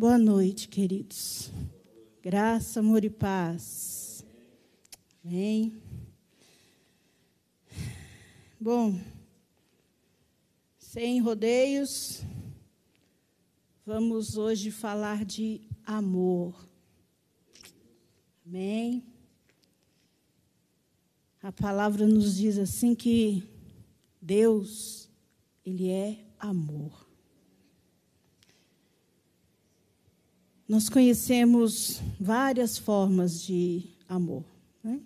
Boa noite, queridos. Graça, amor e paz. Amém. Bom, sem rodeios, vamos hoje falar de amor. Amém. A palavra nos diz assim que Deus, ele é amor. Nós conhecemos várias formas de amor. Né?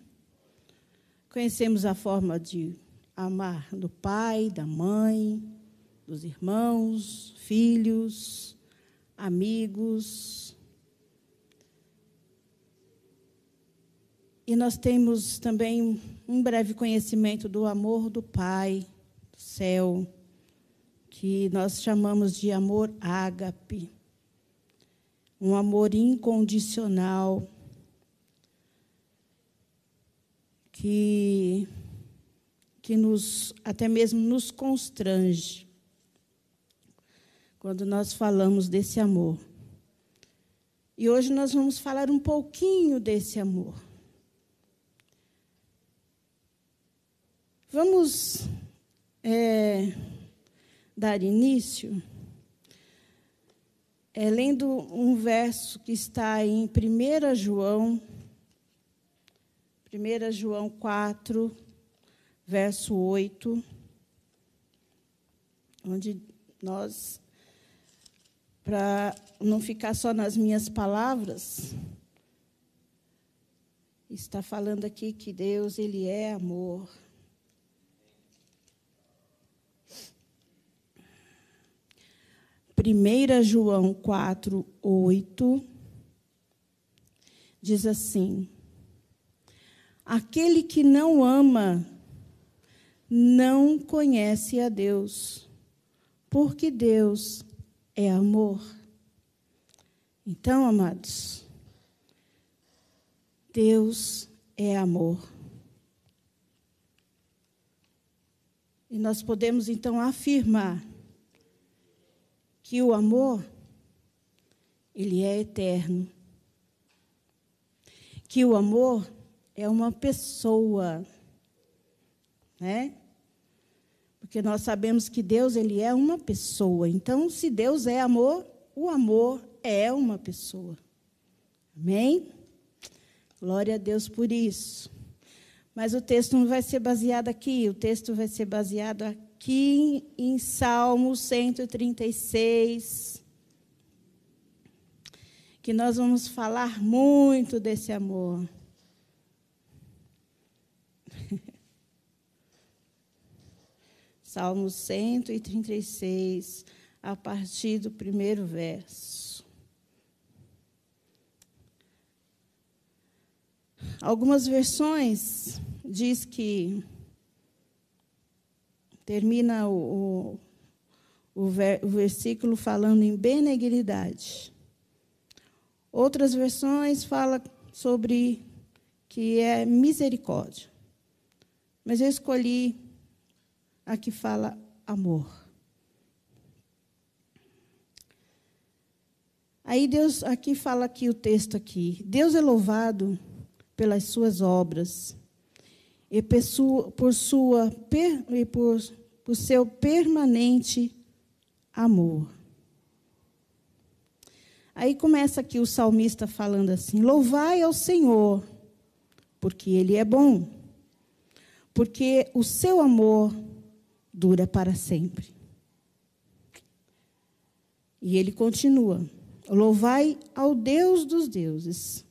Conhecemos a forma de amar do pai, da mãe, dos irmãos, filhos, amigos. E nós temos também um breve conhecimento do amor do Pai do céu, que nós chamamos de amor ágape um amor incondicional que que nos até mesmo nos constrange quando nós falamos desse amor. E hoje nós vamos falar um pouquinho desse amor. Vamos é, dar início é, lendo um verso que está em 1 João, 1 João 4, verso 8, onde nós, para não ficar só nas minhas palavras, está falando aqui que Deus, Ele é amor. 1 João 4, 8, diz assim: Aquele que não ama não conhece a Deus, porque Deus é amor. Então, amados, Deus é amor. E nós podemos então afirmar que o amor ele é eterno. Que o amor é uma pessoa, né? Porque nós sabemos que Deus ele é uma pessoa. Então, se Deus é amor, o amor é uma pessoa. Amém? Glória a Deus por isso. Mas o texto não vai ser baseado aqui, o texto vai ser baseado aqui em Salmo 136, que nós vamos falar muito desse amor. Salmo 136, a partir do primeiro verso. Algumas versões diz que Termina o, o, o versículo falando em benignidade. Outras versões falam sobre que é misericórdia. Mas eu escolhi a que fala amor. Aí Deus aqui fala aqui o texto aqui. Deus é louvado pelas suas obras e por, sua, e por, por seu permanente amor. Aí começa aqui o salmista falando assim: Louvai ao Senhor, porque Ele é bom, porque o seu amor dura para sempre. E ele continua: Louvai ao Deus dos deuses,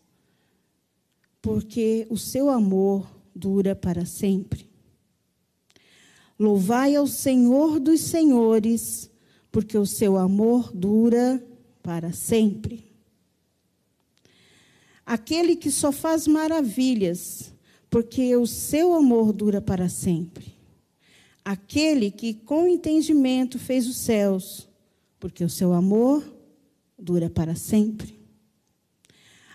porque o seu amor dura para sempre. Louvai ao Senhor dos Senhores, porque o seu amor dura para sempre. Aquele que só faz maravilhas, porque o seu amor dura para sempre. Aquele que com entendimento fez os céus, porque o seu amor dura para sempre.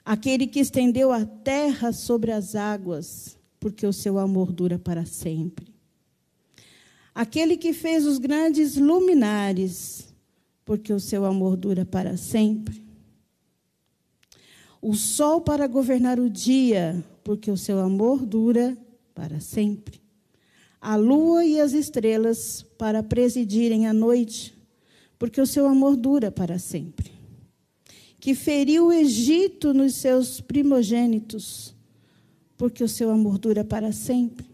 Aquele que estendeu a terra sobre as águas, porque o seu amor dura para sempre. Aquele que fez os grandes luminares, porque o seu amor dura para sempre. o sol para governar o dia, porque o seu amor dura para sempre. A lua e as estrelas para presidirem a noite, porque o seu amor dura para sempre. Que feriu o Egito nos seus primogênitos, porque o seu amor dura para sempre.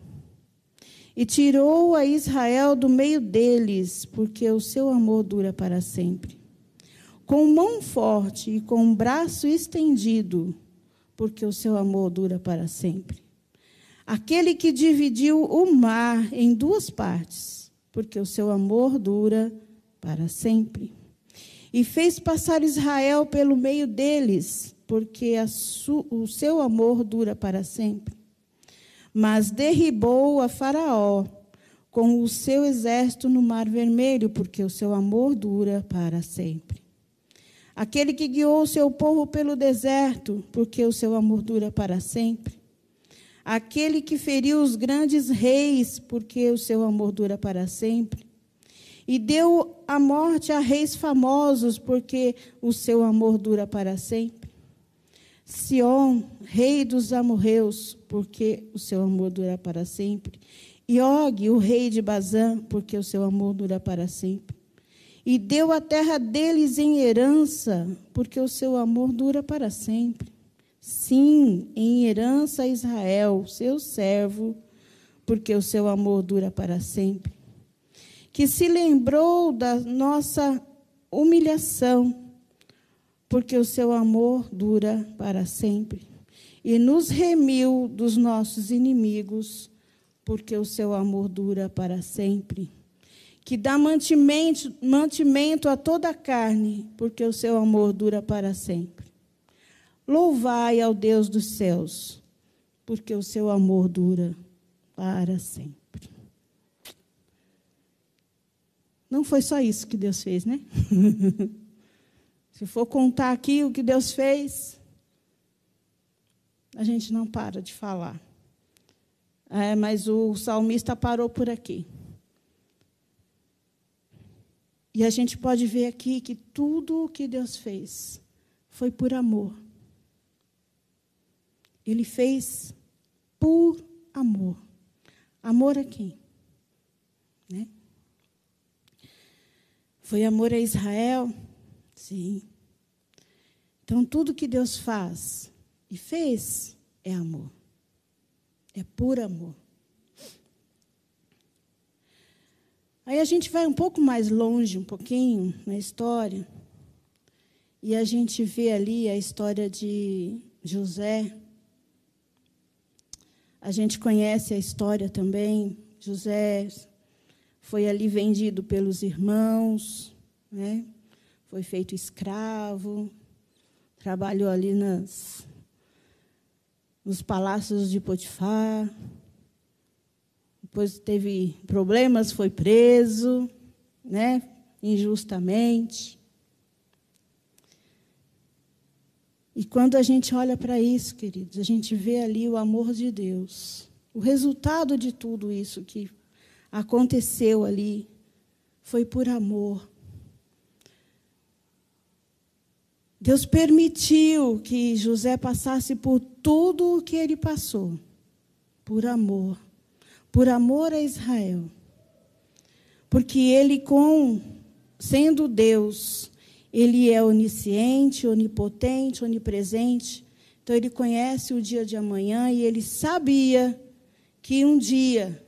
E tirou a Israel do meio deles, porque o seu amor dura para sempre. Com mão forte e com braço estendido, porque o seu amor dura para sempre. Aquele que dividiu o mar em duas partes, porque o seu amor dura para sempre. E fez passar Israel pelo meio deles, porque o seu amor dura para sempre. Mas derribou a Faraó com o seu exército no Mar Vermelho, porque o seu amor dura para sempre. Aquele que guiou o seu povo pelo deserto, porque o seu amor dura para sempre aquele que feriu os grandes reis, porque o seu amor dura para sempre. E deu a morte a reis famosos, porque o seu amor dura para sempre. Sion, rei dos amorreus, porque o seu amor dura para sempre. E Og, o rei de Bazã, porque o seu amor dura para sempre. E deu a terra deles em herança, porque o seu amor dura para sempre. Sim, em herança a Israel, seu servo, porque o seu amor dura para sempre. Que se lembrou da nossa humilhação, porque o seu amor dura para sempre. E nos remiu dos nossos inimigos, porque o seu amor dura para sempre. Que dá mantimento, mantimento a toda a carne, porque o seu amor dura para sempre Louvai ao Deus dos céus, porque o seu amor dura para sempre. Não foi só isso que Deus fez, né? Se for contar aqui o que Deus fez, a gente não para de falar. É, mas o salmista parou por aqui. E a gente pode ver aqui que tudo o que Deus fez foi por amor. Ele fez por amor. Amor a quem? Né? Foi amor a Israel? Sim. Então, tudo que Deus faz e fez é amor. É por amor. Aí a gente vai um pouco mais longe, um pouquinho, na história, e a gente vê ali a história de José. A gente conhece a história também. José foi ali vendido pelos irmãos, né? Foi feito escravo, trabalhou ali nas, nos palácios de Potifar. Depois teve problemas, foi preso, né? injustamente. E quando a gente olha para isso, queridos, a gente vê ali o amor de Deus. O resultado de tudo isso que aconteceu ali foi por amor. Deus permitiu que José passasse por tudo o que ele passou, por amor, por amor a Israel. Porque ele, com sendo Deus, ele é onisciente, onipotente, onipresente. Então, ele conhece o dia de amanhã e ele sabia que um dia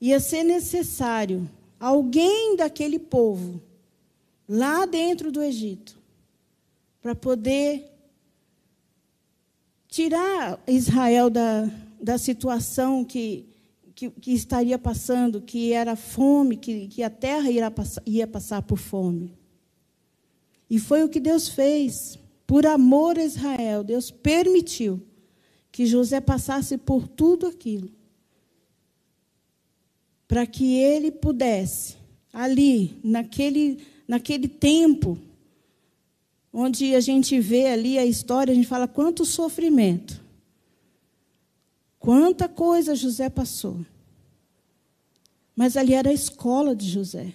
ia ser necessário alguém daquele povo, lá dentro do Egito, para poder tirar Israel da, da situação que, que, que, estaria passando, que era fome, que, que a terra ia passar, ia passar por fome. E foi o que Deus fez. Por amor a Israel, Deus permitiu que José passasse por tudo aquilo. Para que ele pudesse, ali, naquele, naquele tempo, onde a gente vê ali a história, a gente fala quanto sofrimento, quanta coisa José passou. Mas ali era a escola de José.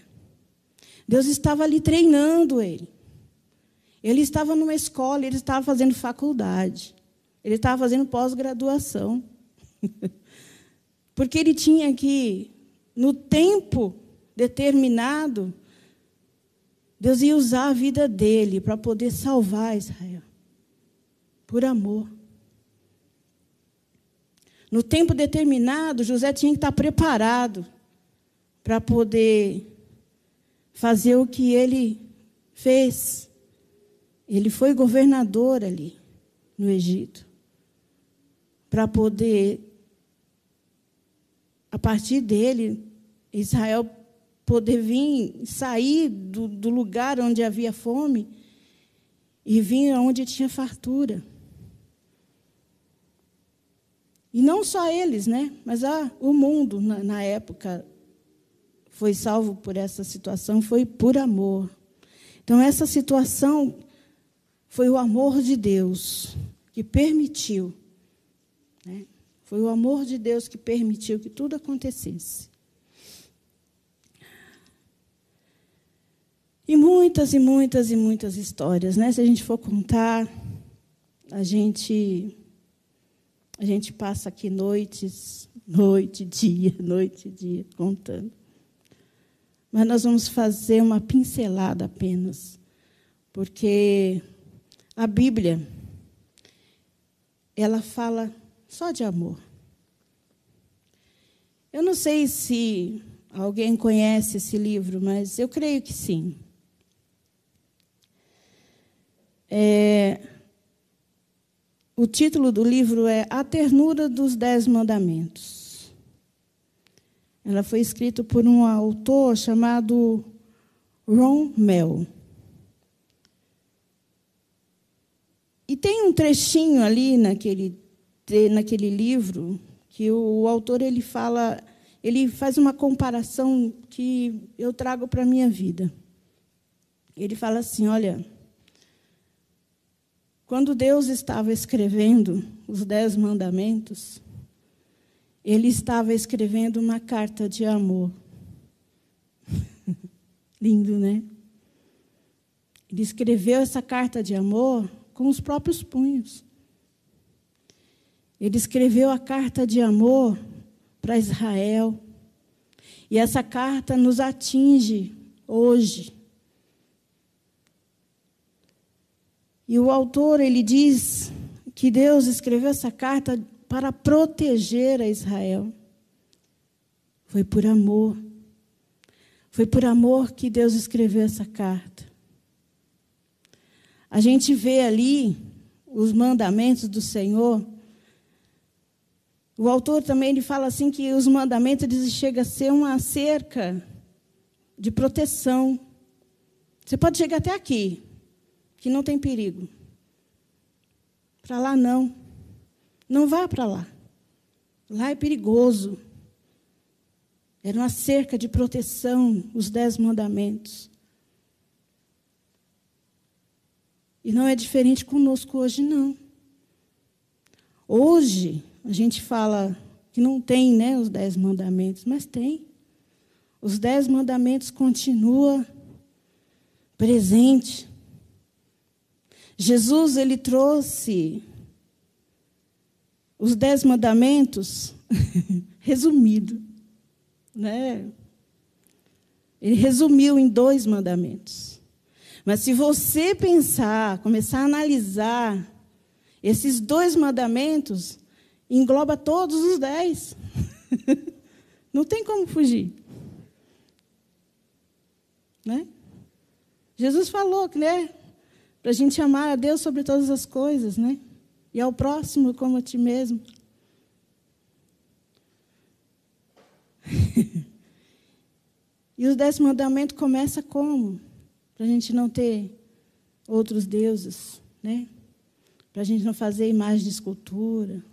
Deus estava ali treinando ele. Ele estava numa escola, ele estava fazendo faculdade, ele estava fazendo pós-graduação. Porque ele tinha que, no tempo determinado, Deus ia usar a vida dele para poder salvar Israel. Por amor. No tempo determinado, José tinha que estar preparado para poder fazer o que ele fez. Ele foi governador ali no Egito, para poder, a partir dele, Israel poder vir, sair do, do lugar onde havia fome e vir onde tinha fartura. E não só eles, né? mas ah, o mundo, na, na época, foi salvo por essa situação, foi por amor. Então, essa situação foi o amor de Deus que permitiu. Né? Foi o amor de Deus que permitiu que tudo acontecesse. E muitas e muitas e muitas histórias, né? Se a gente for contar, a gente a gente passa aqui noites, noite, dia, noite, dia, contando. Mas nós vamos fazer uma pincelada apenas, porque a Bíblia, ela fala só de amor. Eu não sei se alguém conhece esse livro, mas eu creio que sim. É, o título do livro é A Ternura dos Dez Mandamentos. Ela foi escrita por um autor chamado Ron Mel. E tem um trechinho ali naquele, naquele livro que o, autor ele fala, ele faz uma comparação que eu trago para a minha vida. Ele fala assim: olha, quando Deus estava escrevendo os Dez Mandamentos, Ele estava escrevendo uma carta de amor. Lindo, né? Ele escreveu essa carta de amor com os próprios punhos. Ele escreveu a carta de amor para Israel. E essa carta nos atinge hoje. E o autor ele diz que Deus escreveu essa carta para proteger a Israel. Foi por amor. Foi por amor que Deus escreveu essa carta. A gente vê ali os mandamentos do Senhor. O autor também ele fala assim que os mandamentos eles chegam a ser uma cerca de proteção. Você pode chegar até aqui, que não tem perigo. Para lá não. Não vá para lá. Lá é perigoso. Era uma cerca de proteção, os dez mandamentos. E não é diferente conosco hoje, não. Hoje, a gente fala que não tem né, os dez mandamentos, mas tem. Os dez mandamentos continuam presentes. Jesus ele trouxe os dez mandamentos resumido, né? Ele resumiu em dois mandamentos. Mas se você pensar, começar a analisar esses dois mandamentos, engloba todos os dez. Não tem como fugir. Né? Jesus falou que né, para a gente amar a Deus sobre todas as coisas, né? E ao próximo como a ti mesmo. e o décimo mandamento começa como? Para a gente não ter outros deuses, né? Para a gente não fazer imagem de escultura,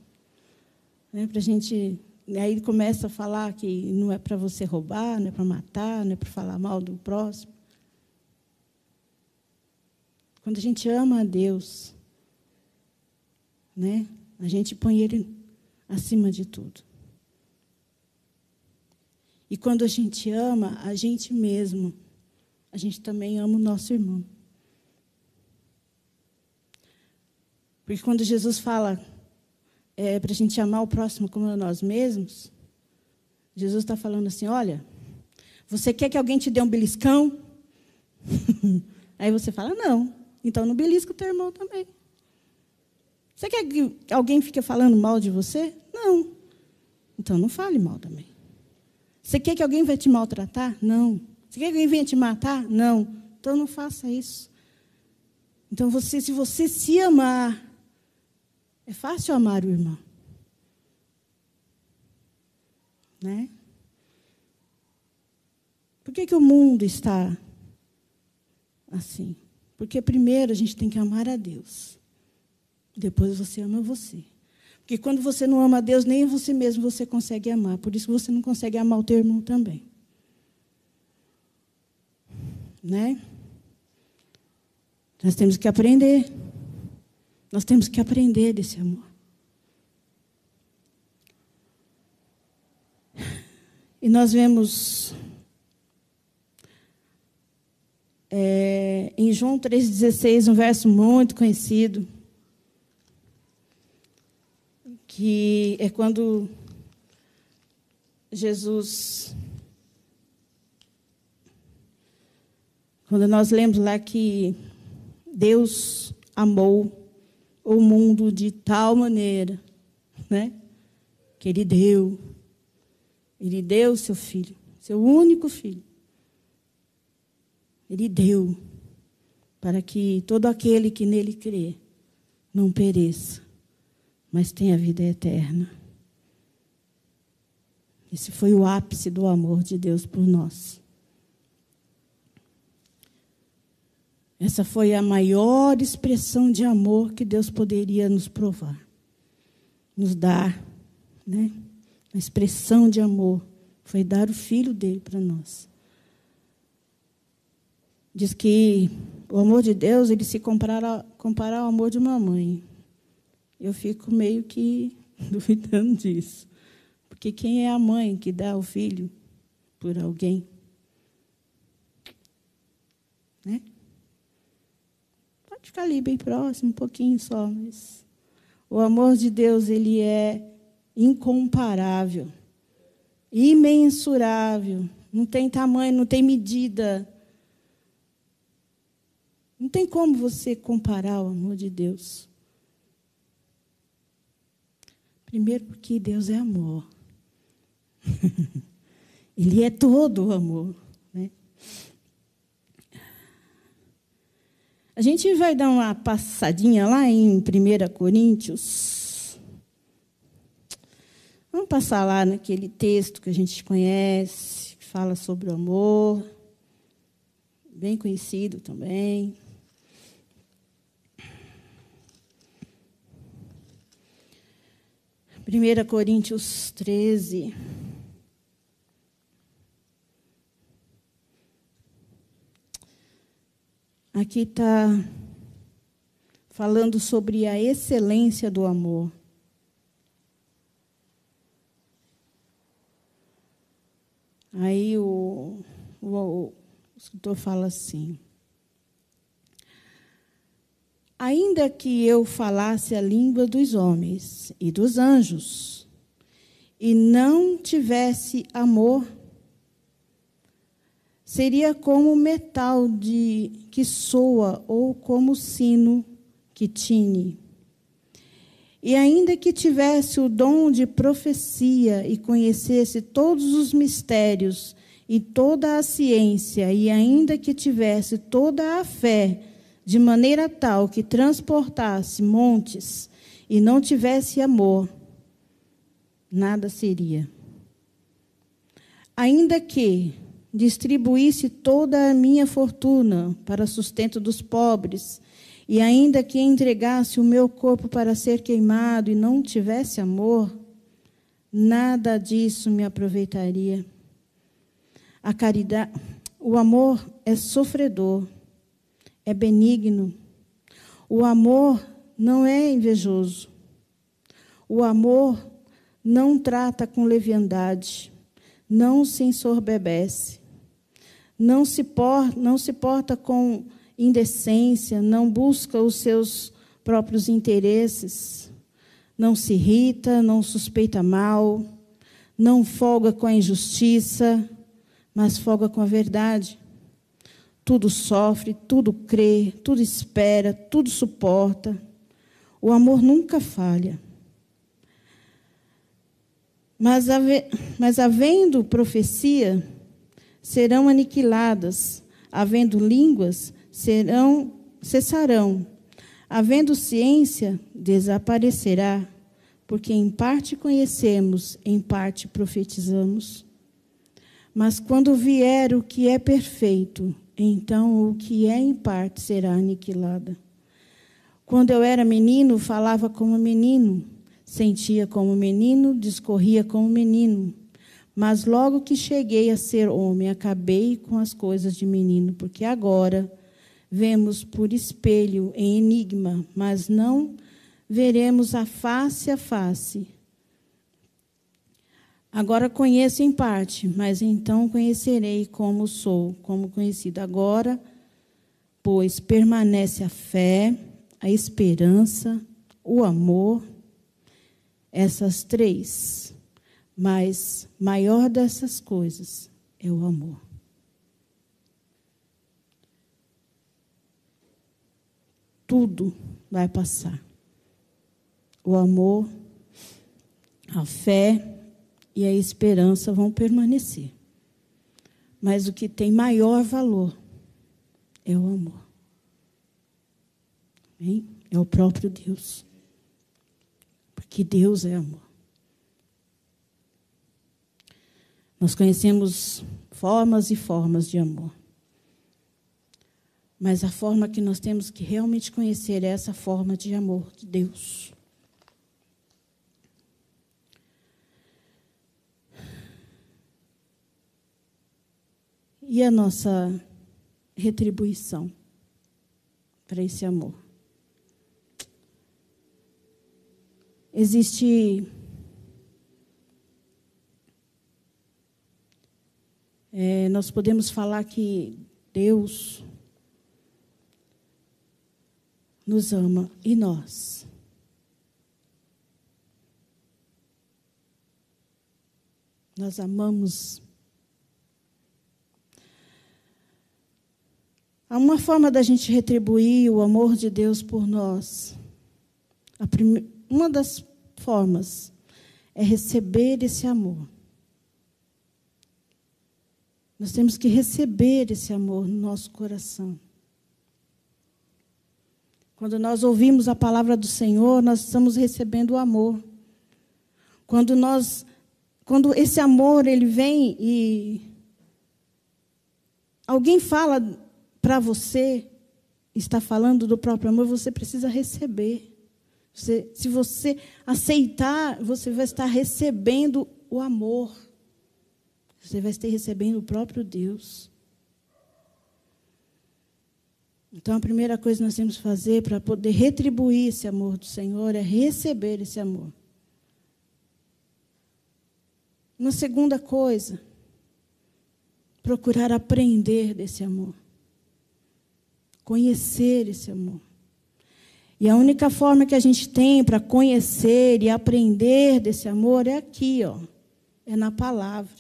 né? Para a gente aí começa a falar que não é para você roubar, não é para matar, não é para falar mal do próximo. Quando a gente ama a Deus, né? A gente põe Ele acima de tudo. E quando a gente ama a gente mesmo, a gente também ama o nosso irmão. Porque quando Jesus fala é, para a gente amar o próximo como a nós mesmos, Jesus está falando assim: olha, você quer que alguém te dê um beliscão? Aí você fala: não, então não belisca o teu irmão também. Você quer que alguém fique falando mal de você? Não. Então não fale mal também. Você quer que alguém vai te maltratar? Não. Você quer que alguém venha te matar? Não. Então não faça isso. Então você, se você se amar, é fácil amar o irmão. Né? Por que, que o mundo está assim? Porque primeiro a gente tem que amar a Deus. Depois você ama você. Porque quando você não ama a Deus, nem você mesmo você consegue amar. Por isso você não consegue amar o teu irmão também. Né? Nós temos que aprender. Nós temos que aprender desse amor. E nós vemos é, em João 3,16, um verso muito conhecido. que é quando Jesus. Quando nós lemos lá que Deus amou o mundo de tal maneira, né? Que Ele deu, Ele deu seu filho, seu único filho. Ele deu para que todo aquele que nele crê não pereça, mas tem a vida eterna. Esse foi o ápice do amor de Deus por nós. Essa foi a maior expressão de amor que Deus poderia nos provar, nos dar, né? A expressão de amor foi dar o filho dele para nós. Diz que o amor de Deus ele se compara, compara ao amor de uma mãe eu fico meio que duvidando disso. Porque quem é a mãe que dá o filho por alguém? Né? Pode ficar ali bem próximo, um pouquinho só, mas o amor de Deus, ele é incomparável, imensurável, não tem tamanho, não tem medida. Não tem como você comparar o amor de Deus. Primeiro, porque Deus é amor. Ele é todo o amor. Né? A gente vai dar uma passadinha lá em 1 Coríntios. Vamos passar lá naquele texto que a gente conhece, que fala sobre o amor, bem conhecido também. 1 Coríntios 13. Aqui está falando sobre a excelência do amor. Aí o, o, o escritor fala assim: Ainda que eu falasse a língua dos homens e dos anjos, e não tivesse amor, seria como metal de que soa ou como sino que tine. E ainda que tivesse o dom de profecia e conhecesse todos os mistérios e toda a ciência, e ainda que tivesse toda a fé, de maneira tal que transportasse montes e não tivesse amor, nada seria. Ainda que distribuísse toda a minha fortuna para sustento dos pobres, e ainda que entregasse o meu corpo para ser queimado e não tivesse amor, nada disso me aproveitaria. A caridade, o amor é sofredor é benigno. O amor não é invejoso. O amor não trata com leviandade, não se ensorbebece, não se, por, não se porta com indecência, não busca os seus próprios interesses, não se irrita, não suspeita mal, não folga com a injustiça, mas folga com a verdade. Tudo sofre, tudo crê, tudo espera, tudo suporta. O amor nunca falha. Mas, mas havendo profecia, serão aniquiladas, havendo línguas, serão cessarão, havendo ciência, desaparecerá, porque em parte conhecemos, em parte profetizamos. Mas quando vier o que é perfeito, então o que é em parte será aniquilado. Quando eu era menino, falava como menino, sentia como menino, discorria como menino. Mas logo que cheguei a ser homem, acabei com as coisas de menino, porque agora vemos por espelho, em enigma, mas não veremos a face a face. Agora conheço em parte, mas então conhecerei como sou, como conhecido. Agora, pois permanece a fé, a esperança, o amor, essas três. Mas maior dessas coisas é o amor. Tudo vai passar. O amor, a fé, e a esperança vão permanecer. Mas o que tem maior valor é o amor. Hein? É o próprio Deus. Porque Deus é amor. Nós conhecemos formas e formas de amor. Mas a forma que nós temos que realmente conhecer é essa forma de amor de Deus. E a nossa retribuição para esse amor? Existe é, nós podemos falar que Deus nos ama e nós. Nós amamos Há uma forma da gente retribuir o amor de Deus por nós. Prime... Uma das formas é receber esse amor. Nós temos que receber esse amor no nosso coração. Quando nós ouvimos a palavra do Senhor, nós estamos recebendo o amor. Quando nós quando esse amor ele vem e alguém fala para você está falando do próprio amor, você precisa receber. Você, se você aceitar, você vai estar recebendo o amor. Você vai estar recebendo o próprio Deus. Então, a primeira coisa que nós temos que fazer para poder retribuir esse amor do Senhor é receber esse amor. Uma segunda coisa, procurar aprender desse amor conhecer esse amor. E a única forma que a gente tem para conhecer e aprender desse amor é aqui, ó. É na palavra.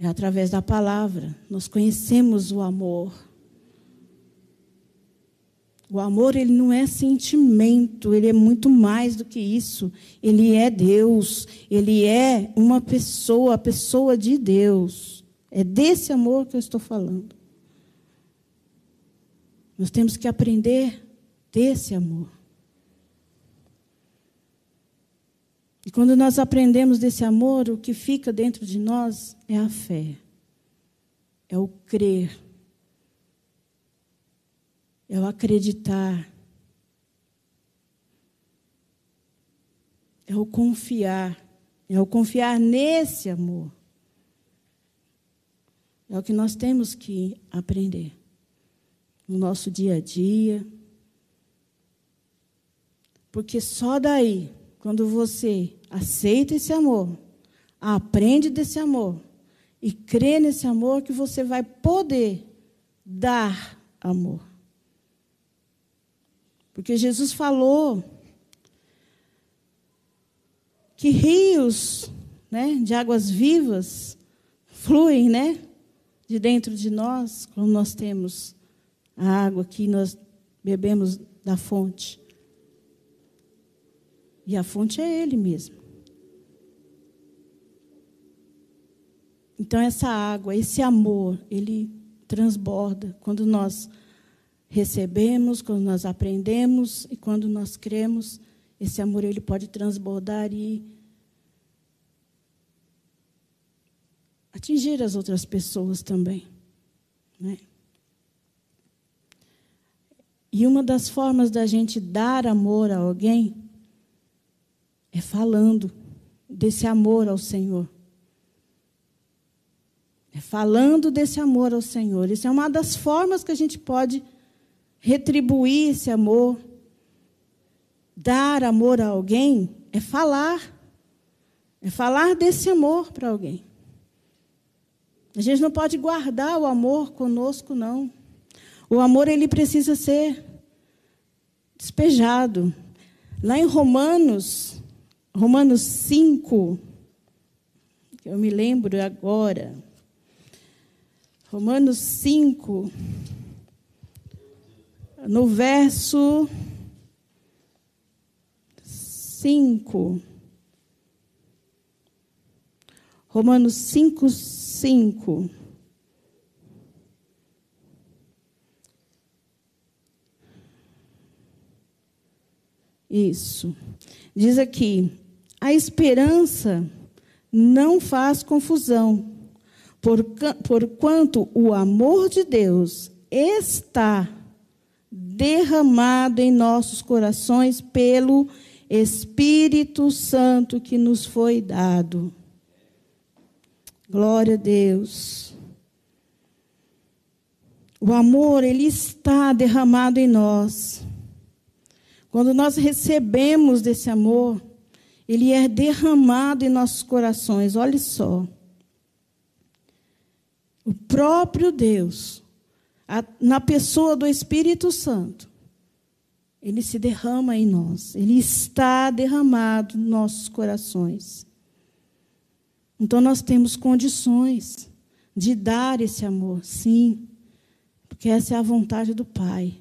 É através da palavra. Nós conhecemos o amor. O amor, ele não é sentimento, ele é muito mais do que isso. Ele é Deus, ele é uma pessoa, a pessoa de Deus. É desse amor que eu estou falando. Nós temos que aprender desse amor. E quando nós aprendemos desse amor, o que fica dentro de nós é a fé, é o crer, é o acreditar, é o confiar, é o confiar nesse amor. É o que nós temos que aprender no nosso dia a dia. Porque só daí, quando você aceita esse amor, aprende desse amor e crê nesse amor, que você vai poder dar amor. Porque Jesus falou que rios né, de águas vivas fluem né, de dentro de nós, quando nós temos a água que nós bebemos da fonte. E a fonte é Ele mesmo. Então, essa água, esse amor, ele transborda quando nós recebemos, quando nós aprendemos e quando nós cremos. Esse amor ele pode transbordar e atingir as outras pessoas também. Né? E uma das formas da gente dar amor a alguém é falando desse amor ao Senhor. É falando desse amor ao Senhor. Isso é uma das formas que a gente pode retribuir esse amor. Dar amor a alguém é falar. É falar desse amor para alguém. A gente não pode guardar o amor conosco, não. O amor ele precisa ser despejado. Lá em Romanos, Romanos 5, eu me lembro agora. Romanos 5, no verso 5. Romanos 5, 5. Isso. Diz aqui: a esperança não faz confusão, porquanto o amor de Deus está derramado em nossos corações pelo Espírito Santo que nos foi dado. Glória a Deus. O amor, ele está derramado em nós. Quando nós recebemos desse amor, ele é derramado em nossos corações. Olha só. O próprio Deus, a, na pessoa do Espírito Santo, ele se derrama em nós. Ele está derramado nos nossos corações. Então nós temos condições de dar esse amor, sim, porque essa é a vontade do Pai.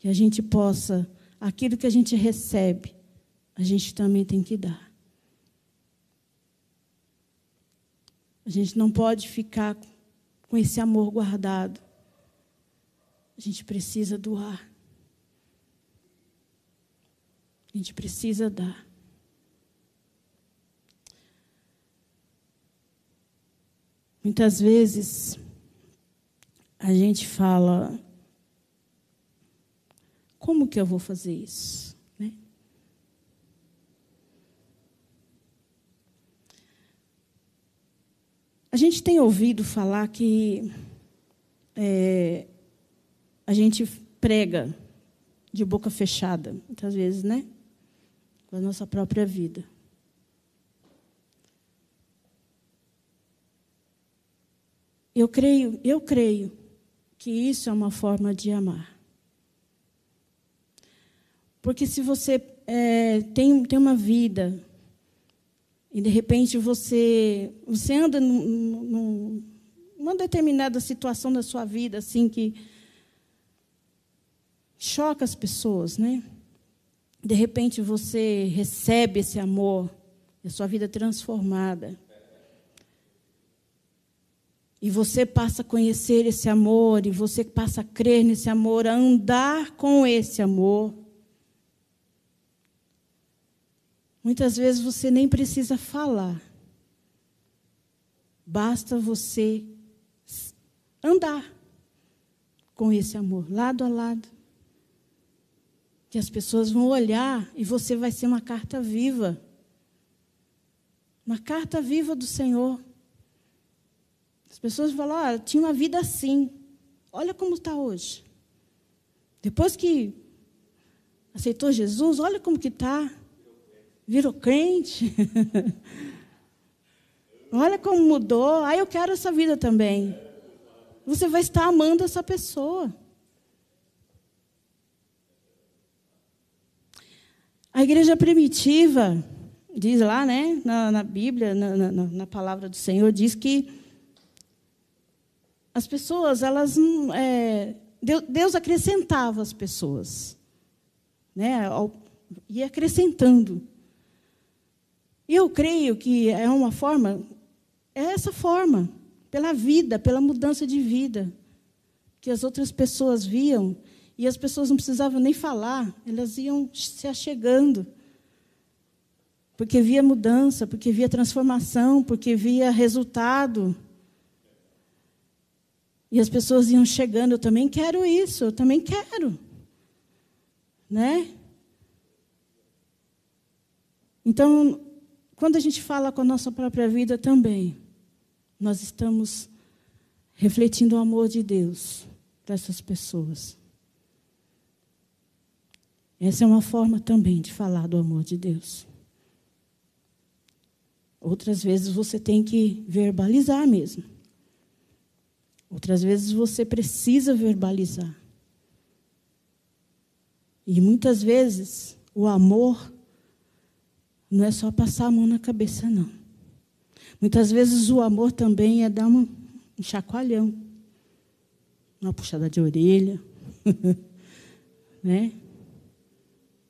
Que a gente possa, aquilo que a gente recebe, a gente também tem que dar. A gente não pode ficar com esse amor guardado. A gente precisa doar. A gente precisa dar. Muitas vezes a gente fala: como que eu vou fazer isso? Né? A gente tem ouvido falar que é, a gente prega de boca fechada, muitas vezes, né? Com a nossa própria vida. Eu creio, eu creio que isso é uma forma de amar. Porque se você é, tem, tem uma vida e de repente você, você anda num, numa determinada situação da sua vida assim que choca as pessoas, né? De repente você recebe esse amor, a sua vida transformada. E você passa a conhecer esse amor, e você passa a crer nesse amor, a andar com esse amor. Muitas vezes você nem precisa falar. Basta você andar com esse amor, lado a lado que as pessoas vão olhar e você vai ser uma carta viva. Uma carta viva do Senhor. As pessoas vão falar, ah, tinha uma vida assim. Olha como está hoje. Depois que aceitou Jesus, olha como que está. Virou crente. olha como mudou. Ah, eu quero essa vida também. Você vai estar amando essa pessoa. igreja primitiva, diz lá, né, na, na Bíblia, na, na, na, palavra do Senhor, diz que as pessoas, elas. É, Deus acrescentava as pessoas. Né, ia acrescentando. E eu creio que é uma forma, é essa forma, pela vida, pela mudança de vida, que as outras pessoas viam, e as pessoas não precisavam nem falar, elas iam se achegando. Porque via mudança, porque via transformação, porque via resultado. E as pessoas iam chegando, eu também quero isso, eu também quero. Né? Então, quando a gente fala com a nossa própria vida também, nós estamos refletindo o amor de Deus para essas pessoas. Essa é uma forma também de falar do amor de Deus. Outras vezes você tem que verbalizar mesmo. Outras vezes você precisa verbalizar. E muitas vezes o amor não é só passar a mão na cabeça, não. Muitas vezes o amor também é dar um chacoalhão, uma puxada de orelha, né?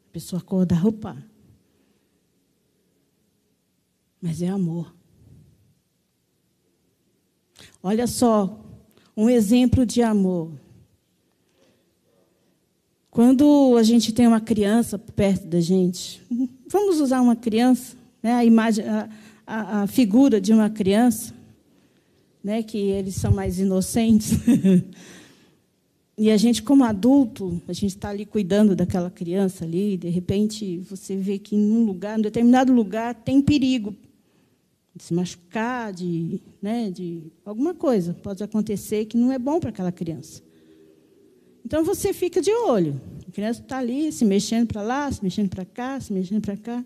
A pessoa acorda, roupa. Mas é amor. Olha só, um exemplo de amor. Quando a gente tem uma criança perto da gente, vamos usar uma criança, né, a imagem, a, a, a figura de uma criança, né, que eles são mais inocentes. e a gente, como adulto, a gente está ali cuidando daquela criança ali, e de repente você vê que em um lugar, em um determinado lugar, tem perigo de se machucar, de, né, de alguma coisa pode acontecer que não é bom para aquela criança. Então você fica de olho. A criança está ali, se mexendo para lá, se mexendo para cá, se mexendo para cá.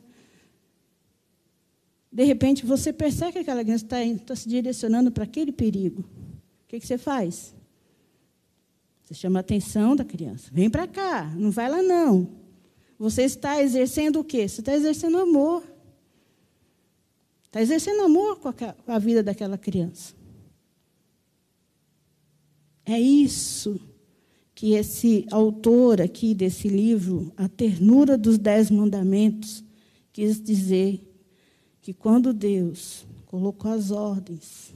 De repente você percebe que aquela criança está, está se direcionando para aquele perigo. O que, que você faz? Você chama a atenção da criança. Vem para cá, não vai lá não. Você está exercendo o quê? Você está exercendo amor. Está exercendo amor com a vida daquela criança. É isso que esse autor aqui desse livro, A Ternura dos Dez Mandamentos, quis dizer que quando Deus colocou as ordens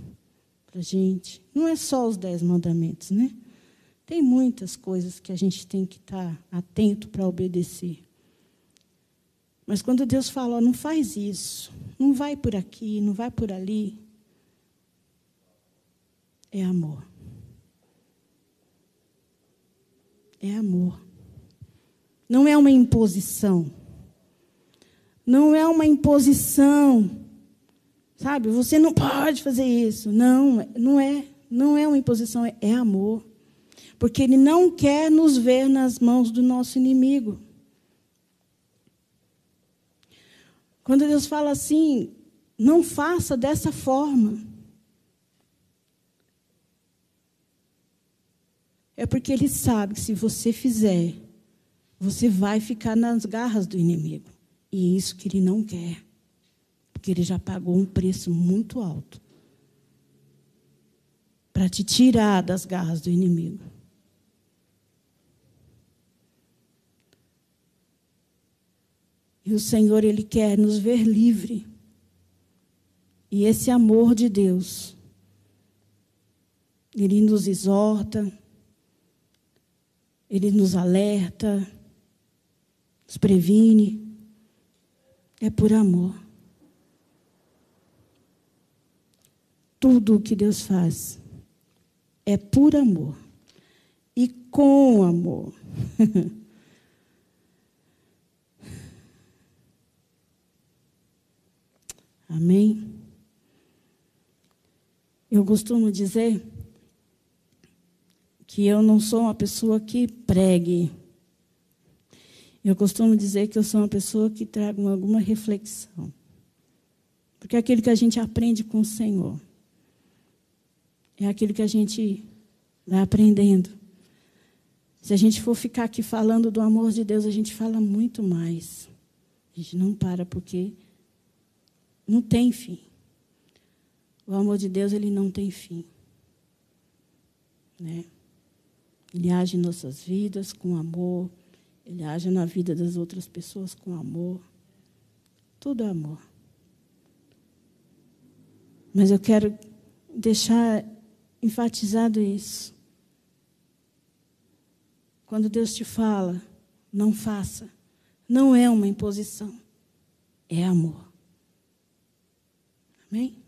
para a gente, não é só os Dez Mandamentos, né? Tem muitas coisas que a gente tem que estar atento para obedecer. Mas quando Deus fala, não faz isso, não vai por aqui, não vai por ali, é amor. É amor. Não é uma imposição. Não é uma imposição. Sabe? Você não pode fazer isso. Não, não é. Não é uma imposição, é, é amor. Porque ele não quer nos ver nas mãos do nosso inimigo. Quando Deus fala assim, não faça dessa forma. É porque ele sabe que se você fizer, você vai ficar nas garras do inimigo. E isso que ele não quer. Porque ele já pagou um preço muito alto para te tirar das garras do inimigo. E o Senhor, Ele quer nos ver livre. E esse amor de Deus, Ele nos exorta, ele nos alerta, nos previne. É por amor. Tudo o que Deus faz é por amor e com amor. Amém? Eu costumo dizer que eu não sou uma pessoa que pregue. Eu costumo dizer que eu sou uma pessoa que traga alguma reflexão. Porque é aquilo que a gente aprende com o Senhor. É aquilo que a gente vai aprendendo. Se a gente for ficar aqui falando do amor de Deus, a gente fala muito mais. A gente não para porque não tem fim. O amor de Deus, ele não tem fim. Né? Ele age em nossas vidas com amor, ele age na vida das outras pessoas com amor. Tudo é amor. Mas eu quero deixar enfatizado isso. Quando Deus te fala, não faça, não é uma imposição, é amor. Amém?